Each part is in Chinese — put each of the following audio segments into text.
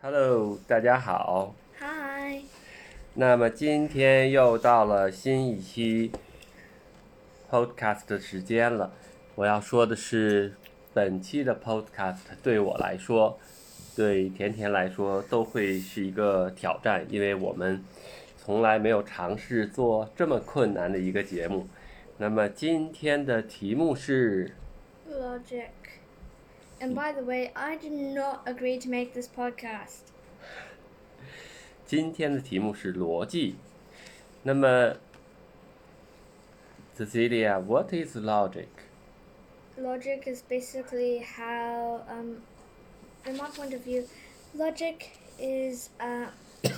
Hello，大家好。Hi. 那么今天又到了新一期 Podcast 的时间了。我要说的是，本期的 Podcast 对我来说，对甜甜来说都会是一个挑战，因为我们从来没有尝试做这么困难的一个节目。那么今天的题目是 Logic. And by the way, I did not agree to make this podcast. 今天的题目是逻辑。那么，Cecilia，what is logic？ Logic is basically how, um, in my point of view, logic is, uh,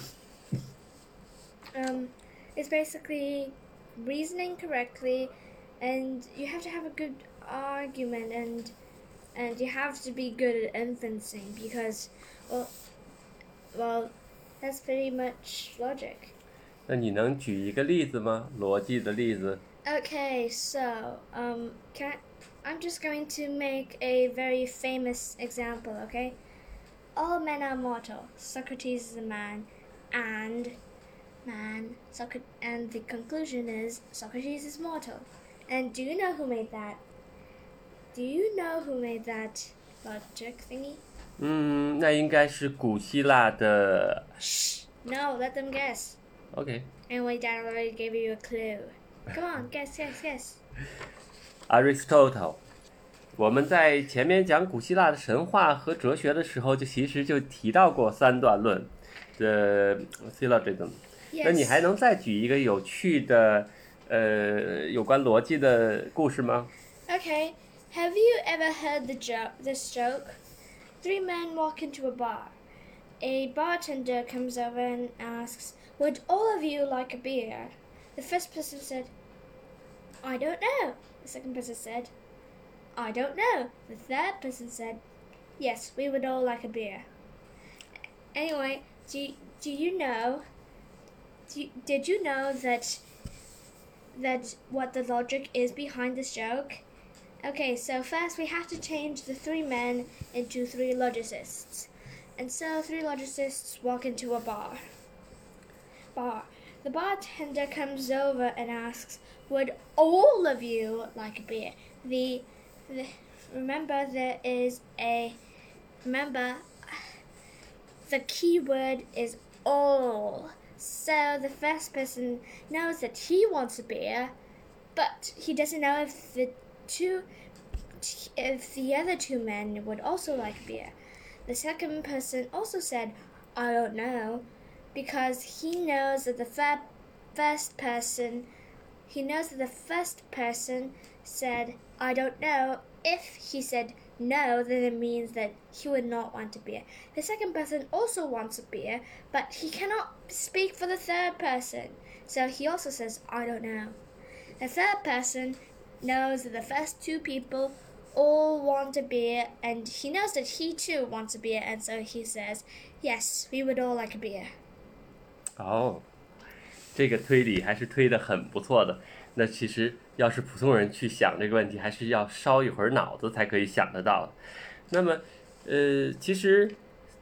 um, is basically reasoning correctly, and you have to have a good argument, and and you have to be good at inferencing because, well, well, that's pretty much logic. 那你能举一个例子吗？逻辑的例子？ Okay, so um, can I, I'm just going to make a very famous example. Okay, all men are mortal. Socrates is a man, and man. Socrates, and the conclusion is Socrates is mortal. And do you know who made that? Do you know who made that logic thingy? 嗯，那应该是古希腊的。Shh! No, let them guess. Okay. Anyway, Dad already gave you a clue. Come on, guess, guess, guess. Aristotle。我们在前面讲古希腊的神话和哲学的时候，就其实就提到过三段论的 syllogism。那你 Yes. 还能再举一个有趣的，呃，有关逻辑的故事吗？Okay, have you ever heard the joke? This joke? Three men walk into a bar. A bartender comes over and asks, "Would all of you like a beer?" The first person said, "I don't know." The second person said, "I don't know." The third person said, "Yes, we would all like a beer." Anyway, do do you know? Do did you know that that what the logic is behind this joke? Okay, so first we have to change the three men into three logicists. And so three logicists walk into a bar. Bar. The bartender comes over and asks, "Would all of you like a beer?" The, the remember there is a remember the key word is all. So the first person knows that he wants a beer, but he doesn't know if the two if the other two men would also like beer. The second person also said, I don't know, because he knows that the fir- first person he knows that the first person said, I don't know. If he said no, then it means that he would not want a beer. The second person also wants a beer, but he cannot speak for the third person. So he also says, I don't know. The third person knows the first two people all want a beer, and he knows that he too wants a beer, and so he says, Yes, we would all like a beer. 哦，这个推理还是推的很不错的。那其实要是普通人去想这个问题，还是要烧一会儿脑子才可以想得到。那么，呃，其实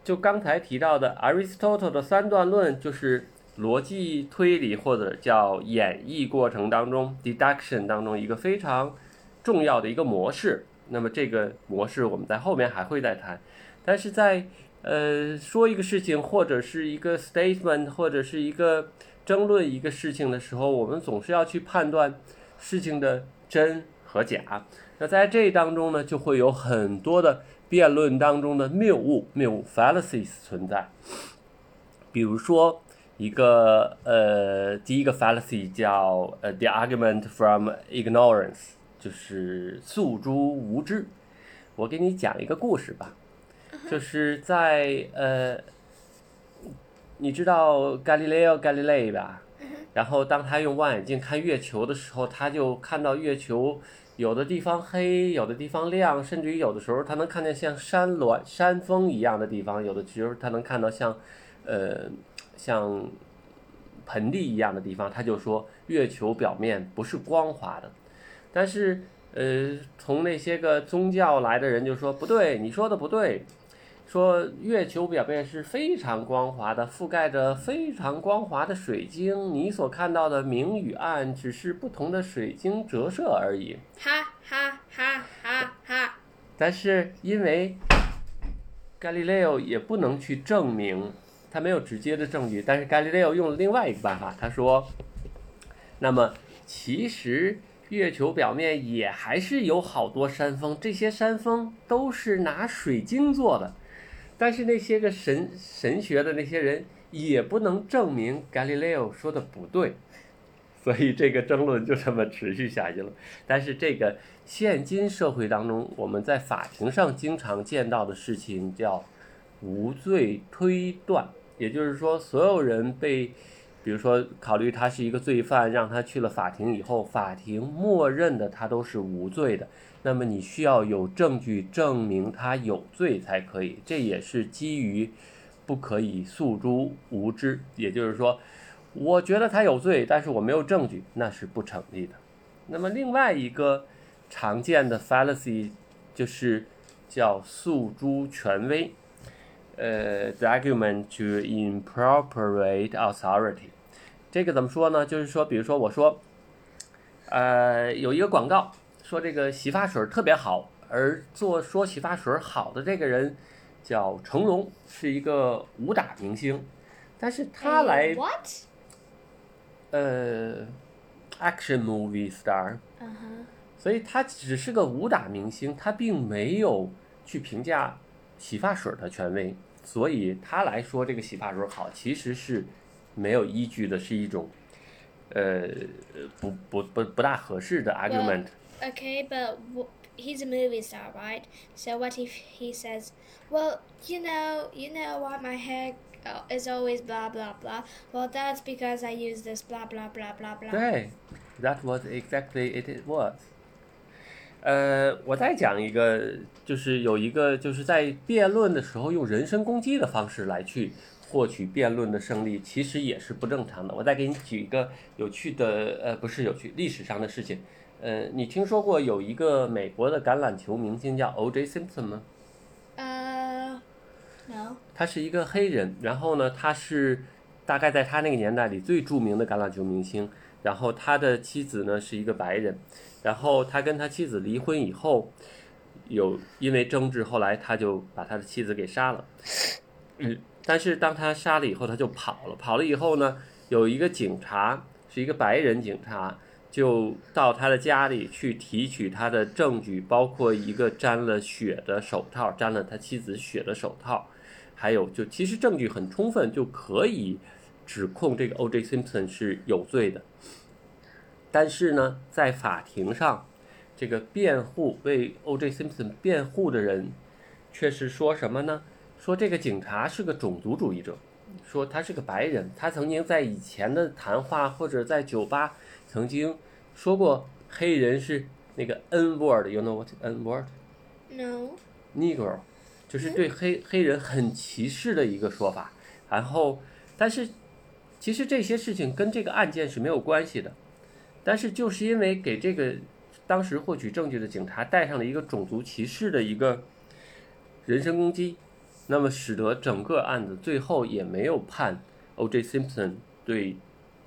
就刚才提到的 Aristotle 的三段论，就是逻辑推理或者叫演绎过程当中 deduction 当中一个非常重要的一个模式。那么这个模式我们在后面还会再谈，但是在呃说一个事情或者是一个 statement 或者是一个争论一个事情的时候，我们总是要去判断事情的真和假。那在这当中呢，就会有很多的辩论当中的谬误、谬误 fallacies 存在。比如说一个呃，第一个 fallacy 叫呃 the argument from ignorance，就是诉诸无知。我给你讲一个故事吧，就是在呃，你知道 Galileo Galilei 吧？然后当他用望远镜看月球的时候，他就看到月球有的地方黑，有的地方亮，甚至于有的时候他能看见像山峦、山峰一样的地方，有的时候他能看到像，呃，像盆地一样的地方。他就说月球表面不是光滑的，但是呃，从那些个宗教来的人就说不对，你说的不对，说月球表面是非常光滑的，覆盖着非常光滑的水晶，你所看到的明与暗只是不同的水晶折射而已。哈哈哈哈哈！但是因为伽利略也不能去证明，他没有直接的证据，但是伽利略用了另外一个办法，他说，那么其实。月球表面也还是有好多山峰，这些山峰都是拿水晶做的，但是那些个神神学的那些人也不能证明伽利略说的不对，所以这个争论就这么持续下去了。但是这个现今社会当中，我们在法庭上经常见到的事情叫无罪推断，也就是说，所有人被。比如说，考虑他是一个罪犯，让他去了法庭以后，法庭默认的他都是无罪的。那么你需要有证据证明他有罪才可以，这也是基于不可以诉诸无知。也就是说，我觉得他有罪，但是我没有证据，那是不成立的。那么另外一个常见的 fallacy 就是叫诉诸权威，呃，the argument to inappropriate authority。这个怎么说呢？就是说，比如说，我说，呃，有一个广告说这个洗发水特别好，而做说洗发水好的这个人叫成龙，是一个武打明星，但是他来，what？呃，action movie star，所以他只是个武打明星，他并没有去评价洗发水的权威，所以他来说这个洗发水好，其实是。没有依据的是一种，呃，不不不不大合适的 argument。Well, okay, but he's a movie star, right? So what if he says, "Well, you know, you know why my hair is always blah blah blah." Well, that's because I use this blah blah blah blah blah. 对，that was exactly it was. 呃，我再讲一个，就是有一个就是在辩论的时候用人身攻击的方式来去。获取辩论的胜利其实也是不正常的。我再给你举一个有趣的，呃，不是有趣，历史上的事情。呃，你听说过有一个美国的橄榄球明星叫 O.J. Simpson 吗？呃，no。他是一个黑人，然后呢，他是大概在他那个年代里最著名的橄榄球明星。然后他的妻子呢是一个白人，然后他跟他妻子离婚以后，有因为争执，后来他就把他的妻子给杀了。嗯。但是当他杀了以后，他就跑了。跑了以后呢，有一个警察，是一个白人警察，就到他的家里去提取他的证据，包括一个沾了血的手套，沾了他妻子血的手套，还有就其实证据很充分，就可以指控这个 O.J. Simpson 是有罪的。但是呢，在法庭上，这个辩护为 O.J. Simpson 辩护的人，却是说什么呢？说这个警察是个种族主义者，说他是个白人，他曾经在以前的谈话或者在酒吧曾经说过黑人是那个 N word，you know what N word？No，Negro，就是对黑黑人很歧视的一个说法。然后，但是其实这些事情跟这个案件是没有关系的，但是就是因为给这个当时获取证据的警察带上了一个种族歧视的一个人身攻击。那么使得整个案子最后也没有判 O.J. Simpson 对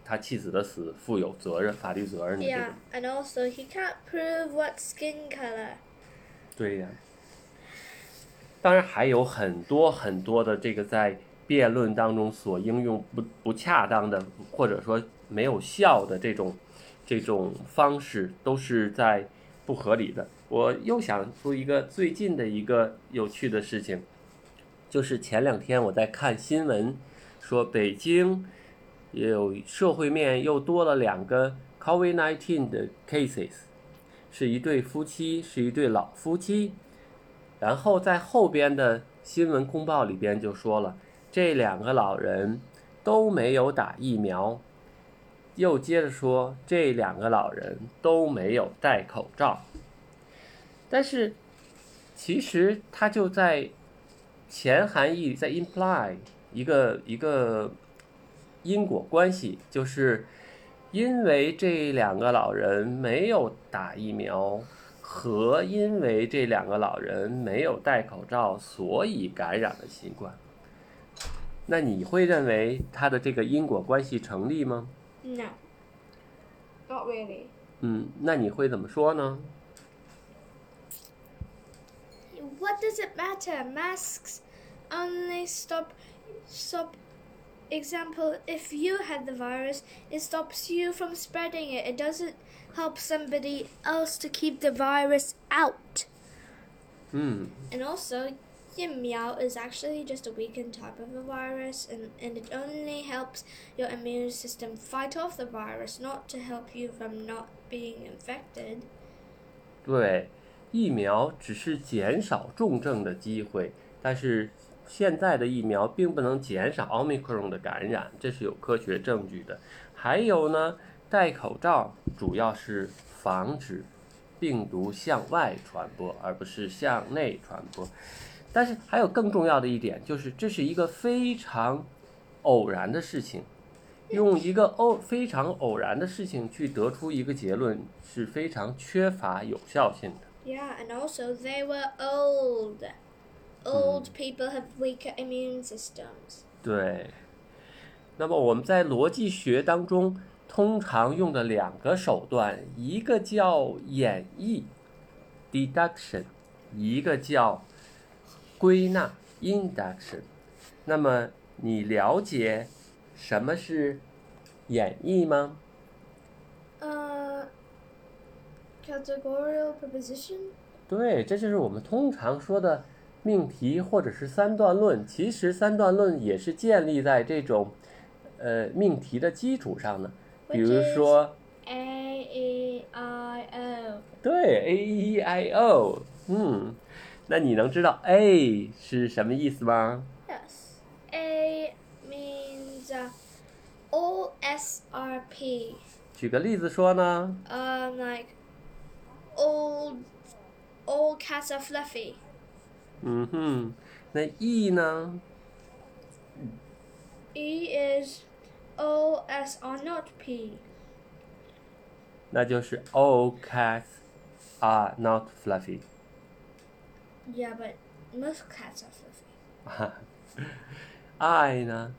他妻子的死负有责任、法律责任的这 and also he can't prove what skin color. 对呀。当然还有很多很多的这个在辩论当中所应用不不恰当的或者说没有效的这种这种方式，都是在不合理的。我又想出一个最近的一个有趣的事情。就是前两天我在看新闻，说北京有社会面又多了两个 COVID-19 的 cases，是一对夫妻，是一对老夫妻。然后在后边的新闻公报里边就说了，这两个老人都没有打疫苗。又接着说，这两个老人都没有戴口罩。但是其实他就在。前含义在 imply 一个一个因果关系，就是因为这两个老人没有打疫苗，和因为这两个老人没有戴口罩，所以感染了新冠。那你会认为它的这个因果关系成立吗？ No. Not really. 嗯，那你会怎么说呢？ What does it matter? Masks only stop stop example if you had the virus, it stops you from spreading it. It doesn't help somebody else to keep the virus out. 嗯， And also, Yimiao is actually just a weakened type of a virus, and, and it only helps your immune system fight off the virus, not to help you from not being infected. 对，疫苗只是减少重症的机会，但是现在的疫苗并不能减少奥密克戎的感染，这是有科学证据的。还有呢，戴口罩主要是防止病毒向外传播，而不是向内传播。但是还有更重要的一点，就是这是一个非常偶然的事情。用一个偶非常偶然的事情去得出一个结论，是非常缺乏有效性的。Yeah, and also they were old. Old people have weaker immune systems. 对。那么我们在逻辑学当中通常用的两个手段，一个叫演绎 （deduction），一个叫归纳 （induction）。那么你了解什么是演绎吗？Uh, categorical preposition? 对，这就是我们通常说的命题或者是三段论。其实三段论也是建立在这种呃命题的基础上的。比如说，A E I O. 对 A E I O，嗯，那你能知道 A 是什么意思吗？Yes. A means uh, O S R P. 举个例子说呢？Um, like old, old cats are fluffy. 嗯哼，那 E 呢？E is O S R not P. 那就是 All cats are not fluffy。Yeah, but most cats are fluffy. I 呢？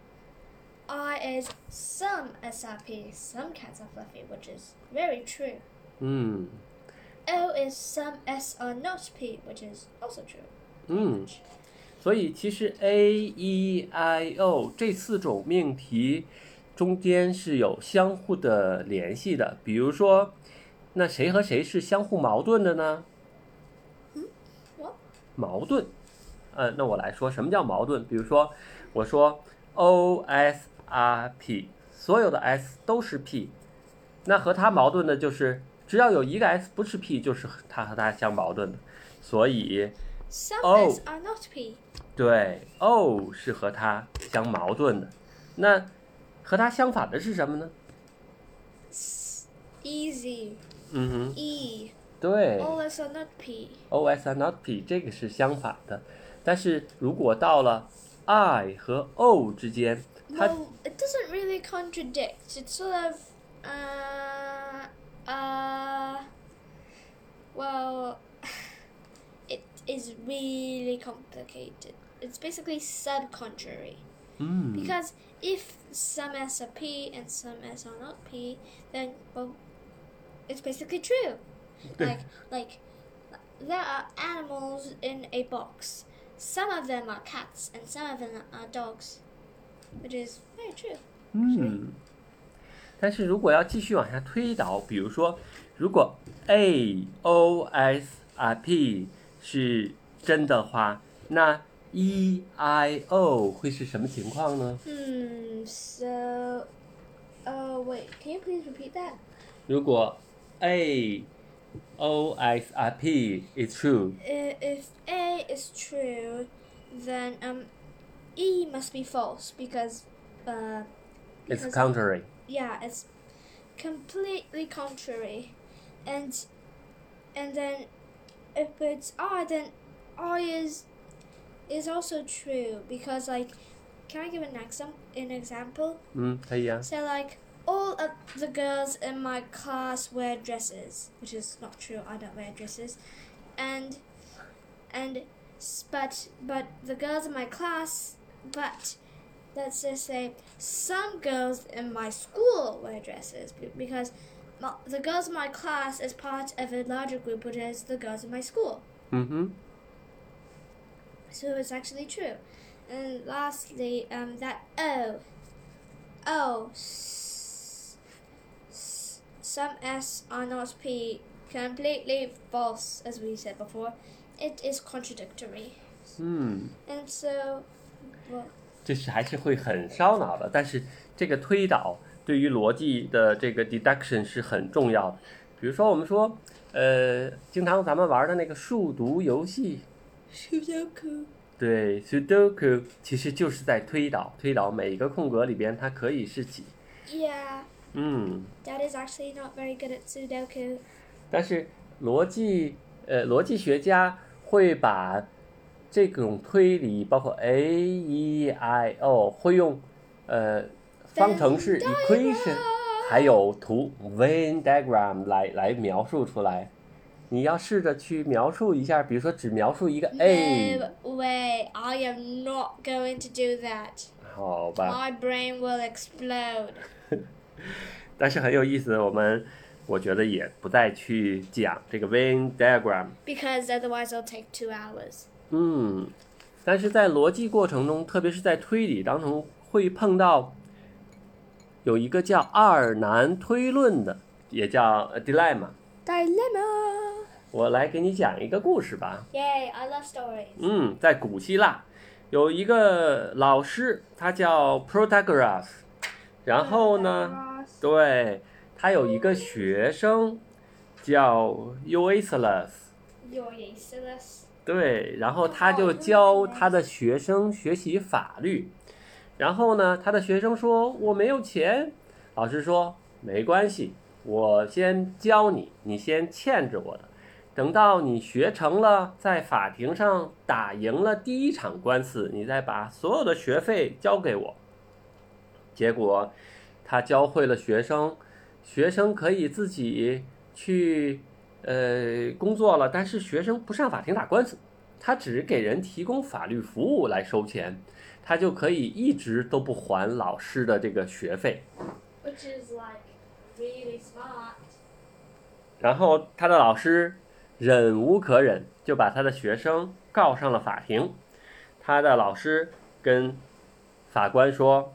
I is some SRP. Some cats are fluffy, which is very true. 嗯 O is some S are not P, which is also true. 嗯。所以其实 A、E、I、O 这四种命题中间是有相互的联系的。比如说，那谁和谁是相互矛盾的呢？ 矛盾。呃，那我来说，什么叫矛盾？比如说，我说 O S R P，所有的 S 都是 P，那和它矛盾的就是只要有一个 S 不是 P，就是它和它相矛盾的。所以 Oh. S are not P. 对，O 是和它相矛盾的。那和它相反的是什么呢 easy. 嗯哼，E. 对 All S are not P. O S are not P，这个是相反的。但是如果到了 I 和 O 之间，它 Well, it doesn't really contradict. It's sort of, uh, uh, well, it is really complicated. It's basically sub-contrary. 嗯 Because if some S are P and some S are not P, then, well, it's basically true. Like, like, there are animals in a box. Some of them are cats and some of them are dogs. Which is very true. 嗯，但是如果要继续往下推导，比如说，如果 A O S R P 是真的话，那 E I O 会是什么情况呢？ Hmm, so. Oh, wait, can you please repeat that? 如果 A OXRP is true. If A is true, then um, E must be false because, uh, because it's contrary. Yeah, it's completely contrary, and and then if it's R, then R is is also true because like, can I give an example? An example? Mm, yeah. So like all of the girls in my class wear dresses, which is not true. I don't wear dresses, and and but but the girls in my class, but let's just say some girls in my school wear dresses because my, the girls in my class is part of a larger group, which is the girls in my school. 嗯哼，So it's actually true. And lastly, um, that O, O, s- s- some S are not P, completely false, as we said before. It is contradictory. 嗯，And so, well, 这是还是会很烧脑的。但是这个推导对于逻辑的这个 deduction 是很重要的。比如说我们说，呃，经常咱们玩的那个数独游戏，Sudoku. 对，Sudoku 其实就是在推导，推导每一个空格里边它可以是几。Yeah, 嗯， Dad is actually not very good at Sudoku. 但是逻辑呃逻辑学家会把这种推理，包括 A E I O，会用呃方程式 Venn equation， diagram 还有图 Venn diagram 来来描述出来。你要试着去描述一下，比如说只描述一个 A， No way, I am not going to do that. 好吧？ My brain will explode. 但是很有意思，我们我觉得也不再去讲这个 Venn diagram。Because otherwise it'll take two hours. 嗯，但是在逻辑过程中，特别是在推理当中，会碰到有一个叫二难推论的，也叫呃 dilemma。Dilemma. 我来给你讲一个故事吧。Yay, I love stories. 嗯，在古希腊有一个老师，他叫 Protagoras，然后呢，对他有一个学生叫 useless. 对，然后他就教他的学生学习法律，然后呢，他的学生说我没有钱，老师说没关系，我先教你，你先欠着我的，等到你学成了，在法庭上打赢了第一场官司，你再把所有的学费交给我。结果他教会了学生，学生可以自己去呃工作了，但是学生不上法庭打官司，他只给人提供法律服务来收钱，他就可以一直都不还老师的这个学费。Which is like really smart. 然后他的老师忍无可忍，就把他的学生告上了法庭。他的老师跟法官说：“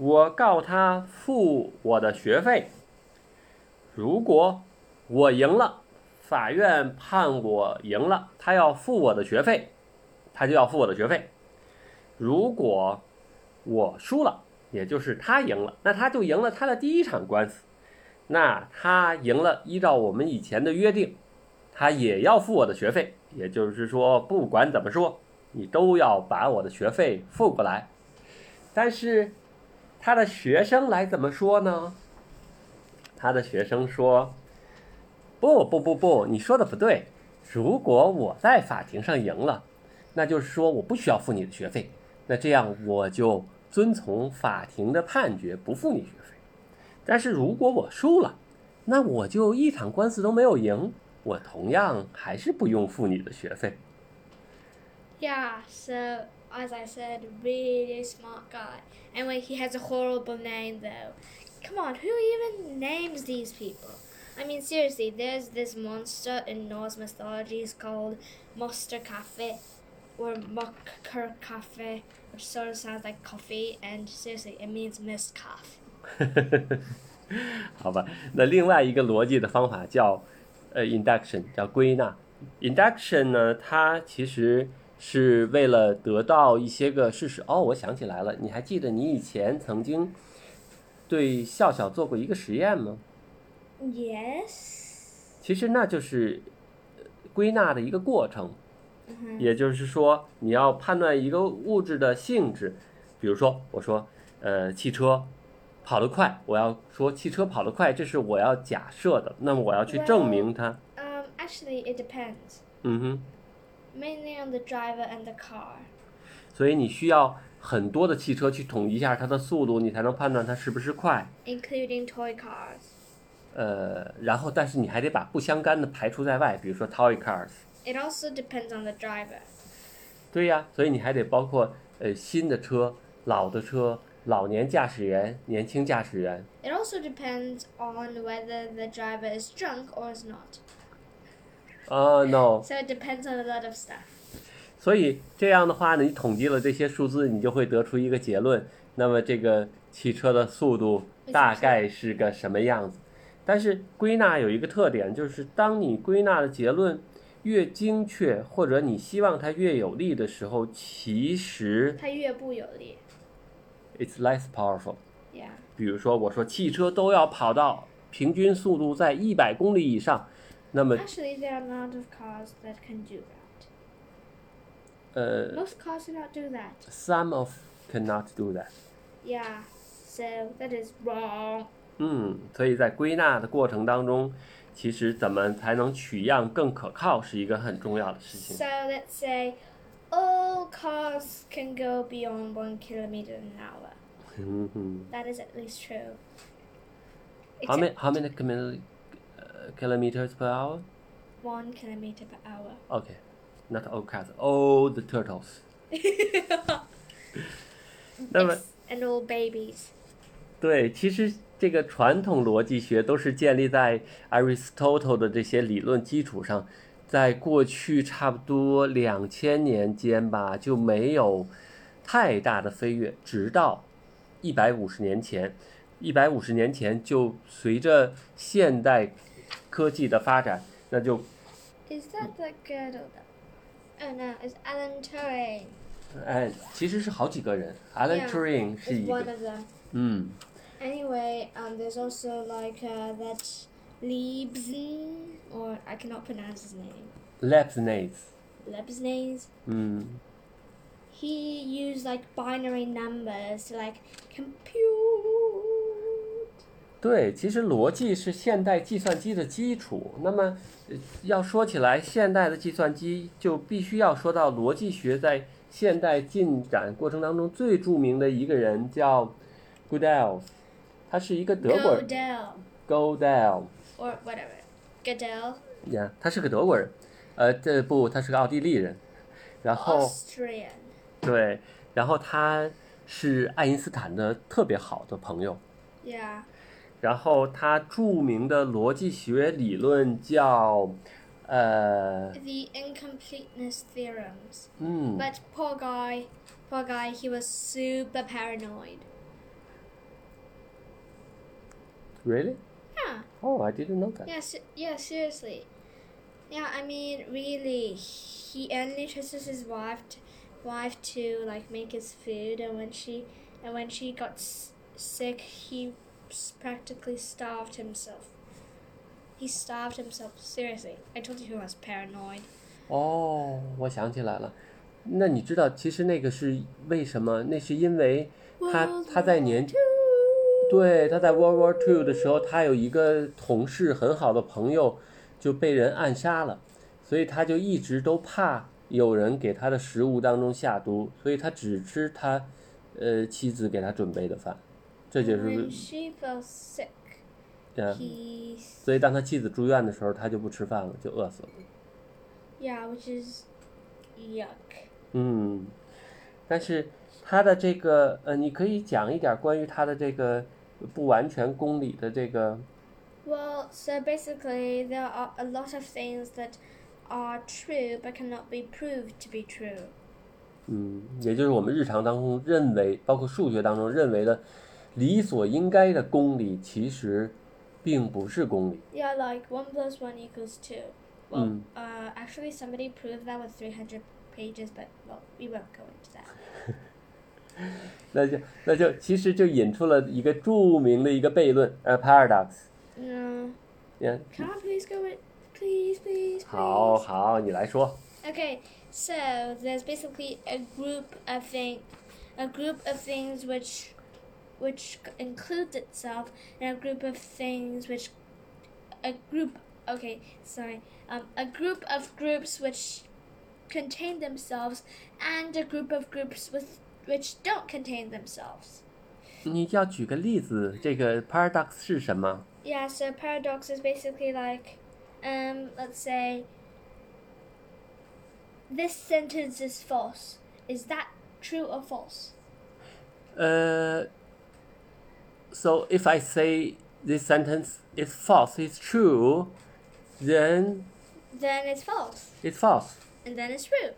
我告他付我的学费，如果我赢了，法院判我赢了，他要付我的学费，他就要付我的学费。如果我输了，也就是他赢了，那他就赢了他的第一场官司。”那他赢了，依照我们以前的约定，他也要付我的学费。也就是说，不管怎么说，你都要把我的学费付过来。但是，他的学生来怎么说呢？他的学生说：“不不不不，你说的不对。如果我在法庭上赢了，那就是说我不需要付你的学费。那这样我就遵从法庭的判决，不付你学费。”但是如果我输了，那我就一场官司都没有赢，我同样还是不用付你的学费。Yeah, so as I said, really smart guy. Anyway, he has a horrible name though. Come on, who even names these people? I mean, seriously, there's this monster in Norse mythologies called Monster Cafe or Mucker Cafe, which sort of sounds like coffee, and seriously, it means mist calf. 好吧，那另外一个逻辑的方法叫呃 induction，叫归纳。induction 呢，它其实 是为了得到一些个事实。哦，我想起来了，你还记得你以前曾经对笑笑做过一个实验吗？Yes. 其实那就是呃归纳的一个过程。Mhm. 也就是说，你要判断一个物质的性质，比如说，我说，呃，汽车跑得快，我要说汽车跑得快，这是我要假设的，那么我要去证明它。Um, actually, it depends. 嗯哼，Mainly on the driver and the car. 所以你需要 很多的汽车去统计一下它的速度，你才能判断它是不是快。 including toy cars. 呃，然后但是你还得把不相干的排除在外，比如说 toy cars。 It also depends on the driver. 对呀，所以你还得包括呃新的车、老的车、老年驾驶员、年轻驾驶员。 It also depends on whether the driver is drunk or is not. 啊、n o So it depends on a lot of stuff. 所以这样的话呢，你统计了这些数字，你就会得出一个结论。那么这个汽车的速度大概是个什么样子？但是归纳有一个特点，就是当你归纳的结论越精确，或者你希望它越有力的时候，其实它越不有力。it's less powerful。Yeah. 比如说，我说汽车都要跑到平均速度在一百公里以上，那么 Actually, there are a lot of cars that can do that. 呃 Most cars do not do that. ，some of cannot do that。 Yeah. So that is wrong. 嗯，所以在归纳的过程当中，其实怎么才能取样更可靠是一个很重要的事情 So。let's say all cars can go beyond one kilometer an hour. 嗯哼 That is at least true. How Except many how many kilo- uh, Kilometers per hour? one kilometer per hour. Okay, not all cats, all the turtles. 那么 It's- and all babies. 对，其实这个传统逻辑学都是建立在 Aristotle 的这些理论基础上，在过去差不多两千年间吧，就没有太大的飞跃，直到一百五十年前，一百五十年前就随着现代科技的发展，那就 Is that the girdle? Oh no, it's Alan Turing. 哎，其实是好几个人，Alan Yeah, Turing 是 It's 一 one 个， of them. 嗯。 Anyway, um, there's also like uh, that Leibniz, or I cannot pronounce his name. Leibniz， Leibniz. 嗯， He used like binary numbers to like compute. 对，其实逻辑是现代计算机的基础。那么，呃要说起来，现代的计算机就必须要说到逻辑学在现代进展过程当中最著名的一个人叫，Godel，他是一个德国人 Godel。Godel。Or whatever, Gödel, 呀，他是个德国人，呃，这不，他是个奥地利人。然后，Austrian. 对，然后他是爱因斯坦的特别好的朋友。Yeah. 然后他着名的逻辑学理论叫，呃， The incompleteness theorems. 嗯， But poor guy, poor guy, he was super paranoid. really? Yeah. Oh, I didn't know that. Yeah, se- yeah, seriously. Yeah, I mean, really, he only trusted his wife, t- wife to like make his food, and when she, and when she got s- sick, he s- practically starved himself. He starved himself. Seriously, I told you he was paranoid. 哦，我想起来了。那你知道，其实那个是为什么？那是因为他他在年对他在 World War Two 的时候，他有一个同事很好的朋友就被人暗杀了，所以他就一直都怕有人给他的食物当中下毒，所以他只吃他呃妻子给他准备的饭，这就是 When she fell sick, 嗯，he 所以当他妻子住院的时候，他就不吃饭了，就饿死了。yeah, which is yuck. 嗯，但是他的这个呃，你可以讲一点关于他的这个不完全公理的这个 Well, so basically, there are a lot of things that are true but cannot be proved to be true. 嗯，也就是我们日常当中认为，包括数学当中认为的理所应该的公理，其实并不是公理。 Yeah, like 1 plus 1 equals 2. Well, Mm. uh, actually, somebody proved that with 300 pages, but, well, we won't go into that. 那就那就其实就引出了一个着名的一个悖论，呃，paradox。 No. 嗯， Can I please go with. Please, please, please. 好好，你来说。 Okay, so there's basically a group of thing, a group of things which, which includes itself, and a group of things which, a group. Okay, sorry. Um, a group of groups which contain themselves, and a group of groups with which don't contain themselves. 你要举个例子，这个 paradox 是什么？ Yeah, so paradox is basically like, um, let's say, this sentence is false. Is that true or false? Uh, so if I say this sentence is false, it's true, then Then it's false, it's false. and then it's true.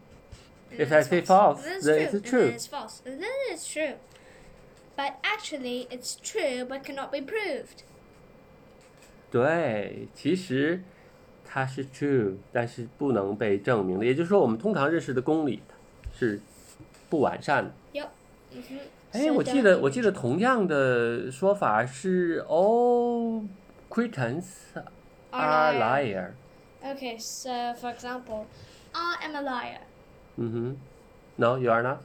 And If then I it's say false, and then it's it's true, true. And then it's false, and then it's true. But actually, it's true, but cannot be proved. 对，其实它是 true，但是不能被证明的。也就是说，我们通常认识的公理是不完善的。 Yep. hmm 哎，我记得我记得同样的说法是 all Cretans are liar。Okay, so for example, I am a liar. 嗯哼，No, you are not。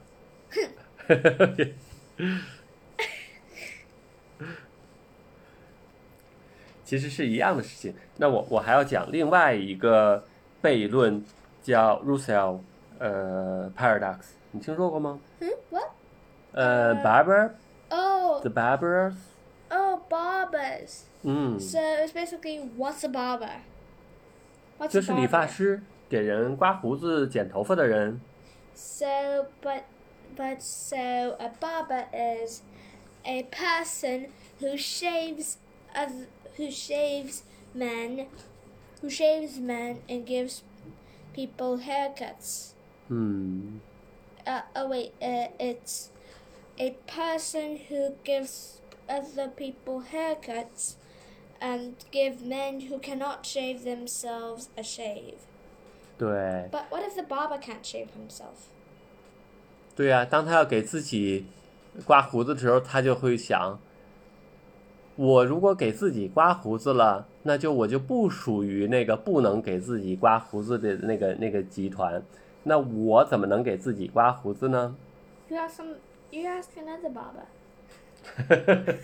其实是一样的事情。那我我还要讲另外一个悖论，叫 Russell 呃 paradox，你听说过吗？Hmm? What? 呃呃，barber Oh, the barbers， oh, barbers. 嗯， So it's basically what's a barber? What's 就 a 是理发 barber? 师，给人刮胡子、剪头发的人。 So, but, but so a barber is a person who shaves, oth- who shaves men, who shaves men and gives people haircuts. 嗯， Uh, oh wait, uh, it's a person who gives other people haircuts and give men who cannot shave themselves a shave. 对， But what if the barber can't shave himself? 对呀、当他要给自己刮胡子的时候，他就会想：我如果给自己刮胡子了，那就我就不属于那个不能给自己刮胡子的那个那个集团。那我怎么能给自己刮胡子呢？ You ask some. You ask another barber.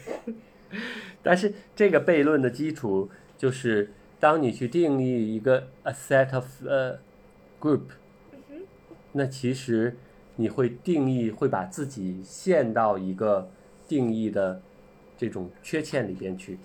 但是这个悖论的基础就是，当你去定义一个 a set of 呃、group，那其实你会定义会把自己陷到一个定义的这种缺陷里边去。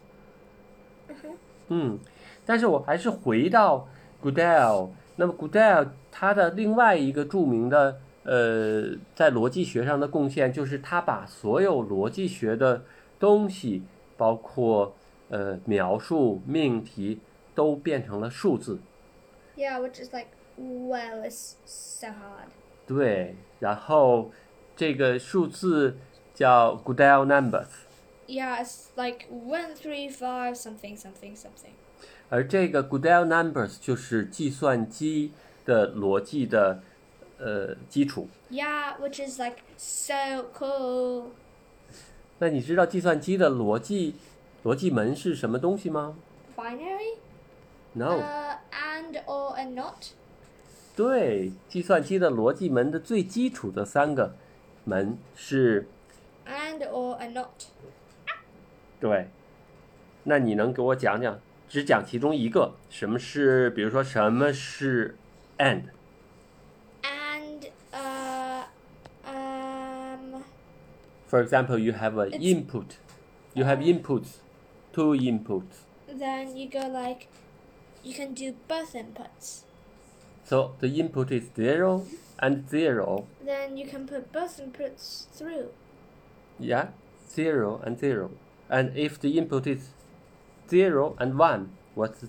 嗯，但是我还是回到 Goodell，那么 Goodell 他的另外一个著名的呃在逻辑学上的贡献，就是他把所有逻辑学的东西，包括呃描述、命题，都变成了数字。Yeah, which is like, well, it's so hard. 对，然后这个数字叫 Goodell numbers，Yeah, it's like one, three, five, something, something, something. 而这个 Goodell numbers 就是计算机的逻辑的呃基础。Yeah, which is like so cool. 那你知道计算机的逻辑逻辑门是什么东西吗 Binary.？No，、Uh, and or and not. 对，计算机的逻辑门的最基础的三个门是，And or and not. 对。那你能给我讲讲，只讲其中一个，什么是，比如说什么是 and？And For example, you have an input. You have inputs, two inputs. then you go like, you can do both inputs. So the input is zero and zero. Then you can put both inputs through. Yeah, zero and zero. And if the input is zero and one, what the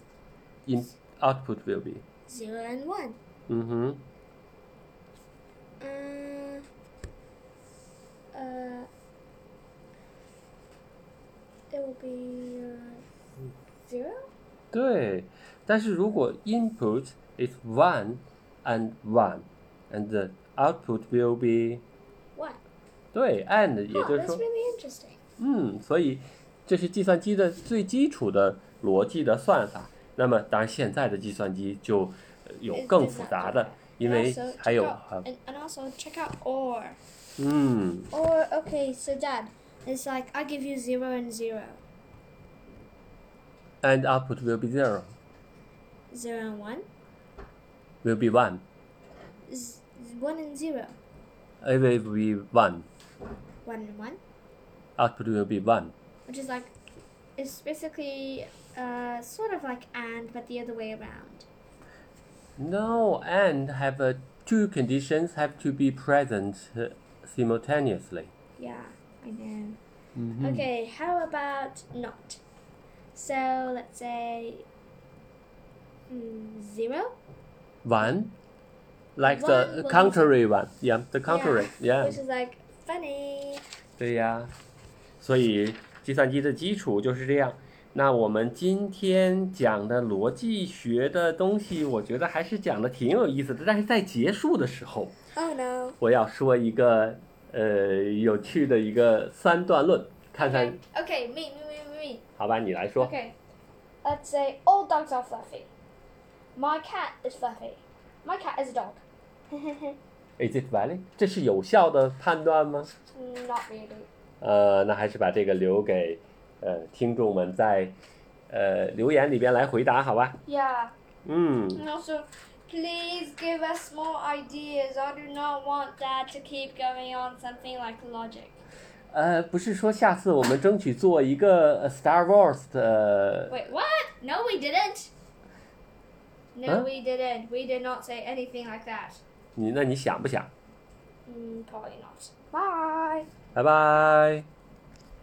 in output will be? Zero and one. Mm-hmm. Uh, uh, it will be uh, zero. 对，但是如果 input is one and one, and the output will be One. 对 and，也 Oh, 就是 that's 说， really interesting. 嗯，所以这是计算机的最基础的逻辑的算法。那么，当然现在的计算机就呃有 Is- 更 is 复 that 杂 different? 的，因 And 为 also 还 check 有 out- 啊， and, and also check out or. 嗯，Or okay, so Dad, it's like I give you zero and zero, and output will be zero. Zero and one, will be one, Z- one and zero. it will be one. one and one, Output will be one. which is like, it's basically uh, sort of like and, but the other way around. No, and have uh, two conditions have to be present uh, simultaneously. Yeah, I know. Mhm. Okay, how about not? So let's say mm, zero, One, like One the will- contrary one. Yeah, the contrary. Yeah. which is like funny. 对呀，所以计算机的基础就是这样。那我们今天讲的逻辑学的东西，我觉得还是讲的挺有意思的。但是在结束的时候， Oh no. 我要说一个呃有趣的一个三段论，看看 Okay, okay, me, me, me, me, me. 好吧？你来说。Okay, let's say all dogs are fluffy. My cat is fluffy. My cat is a dog. Is it valid？这是有效的判断吗？Not really. 呃，那还是把这个留给呃听众们在呃留言里边来回答，好吧？Yeah. 嗯，And also, please give us more ideas. I do not want Dad to keep going on something like logic. 呃，不是说下次我们争取做一个呃 Star Wars 的 Wait, what? No, we didn't. No, Huh? we didn't. We did not say anything like that. 你那你想不想？ Mm, probably not. Bye. 拜拜。